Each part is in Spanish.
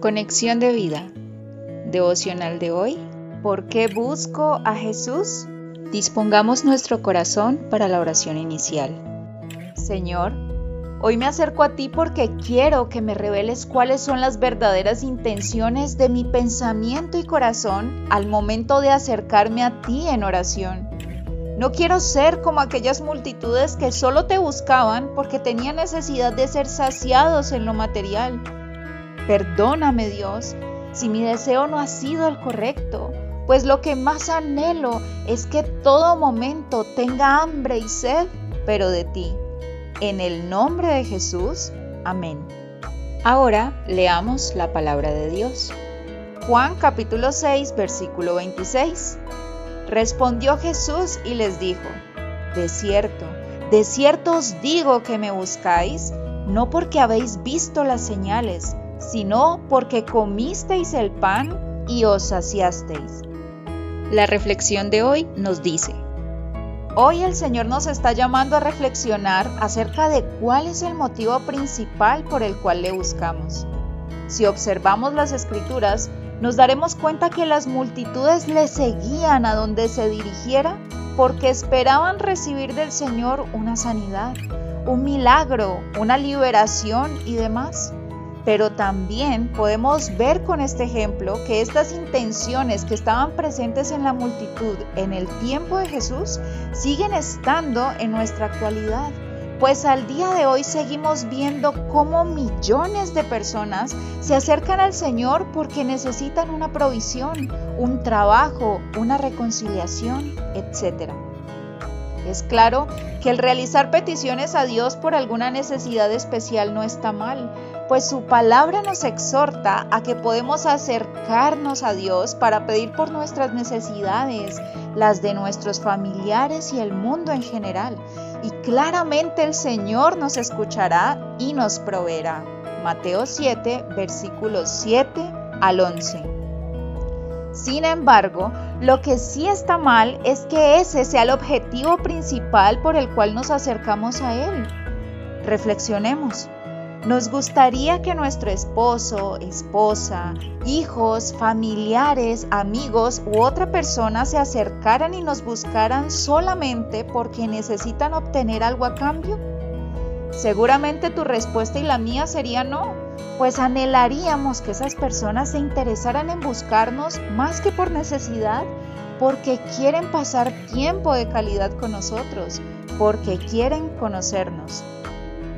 Conexión de vida. Devocional de hoy. ¿Por qué busco a Jesús? Dispongamos nuestro corazón para la oración inicial. Señor, hoy me acerco a ti porque quiero que me reveles cuáles son las verdaderas intenciones de mi pensamiento y corazón al momento de acercarme a ti en oración. No quiero ser como aquellas multitudes que solo te buscaban porque tenían necesidad de ser saciados en lo material. Perdóname Dios si mi deseo no ha sido el correcto, pues lo que más anhelo es que todo momento tenga hambre y sed, pero de ti. En el nombre de Jesús, amén. Ahora leamos la palabra de Dios. Juan capítulo 6, versículo 26. Respondió Jesús y les dijo, De cierto, de cierto os digo que me buscáis, no porque habéis visto las señales, sino porque comisteis el pan y os saciasteis. La reflexión de hoy nos dice, Hoy el Señor nos está llamando a reflexionar acerca de cuál es el motivo principal por el cual le buscamos. Si observamos las escrituras, nos daremos cuenta que las multitudes le seguían a donde se dirigiera porque esperaban recibir del Señor una sanidad, un milagro, una liberación y demás. Pero también podemos ver con este ejemplo que estas intenciones que estaban presentes en la multitud en el tiempo de Jesús siguen estando en nuestra actualidad pues al día de hoy seguimos viendo cómo millones de personas se acercan al Señor porque necesitan una provisión, un trabajo, una reconciliación, etc. Es claro que el realizar peticiones a Dios por alguna necesidad especial no está mal, pues su palabra nos exhorta a que podemos acercarnos a Dios para pedir por nuestras necesidades, las de nuestros familiares y el mundo en general. Y claramente el Señor nos escuchará y nos proveerá. Mateo 7, versículos 7 al 11. Sin embargo, lo que sí está mal es que ese sea el objetivo principal por el cual nos acercamos a Él. Reflexionemos. Nos gustaría que nuestro esposo, esposa, hijos, familiares, amigos u otra persona se acercaran y nos buscaran solamente porque necesitan obtener algo a cambio. Seguramente tu respuesta y la mía sería no, pues anhelaríamos que esas personas se interesaran en buscarnos más que por necesidad, porque quieren pasar tiempo de calidad con nosotros, porque quieren conocernos.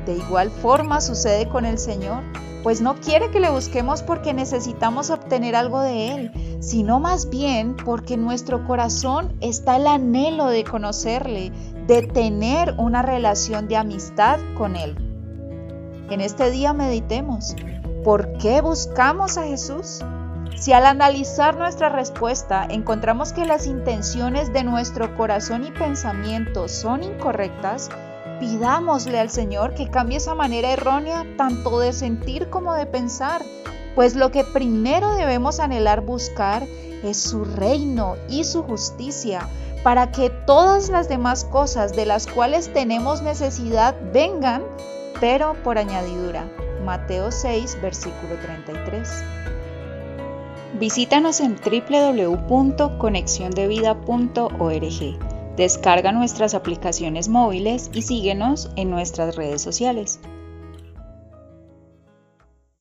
De igual forma sucede con el Señor, pues no quiere que le busquemos porque necesitamos obtener algo de Él, sino más bien porque en nuestro corazón está el anhelo de conocerle, de tener una relación de amistad con Él. En este día meditemos, ¿por qué buscamos a Jesús? Si al analizar nuestra respuesta encontramos que las intenciones de nuestro corazón y pensamiento son incorrectas, Pidámosle al Señor que cambie esa manera errónea tanto de sentir como de pensar, pues lo que primero debemos anhelar buscar es su reino y su justicia, para que todas las demás cosas de las cuales tenemos necesidad vengan, pero por añadidura. Mateo 6, versículo 33. Visítanos en www.conexiondevida.org. Descarga nuestras aplicaciones móviles y síguenos en nuestras redes sociales.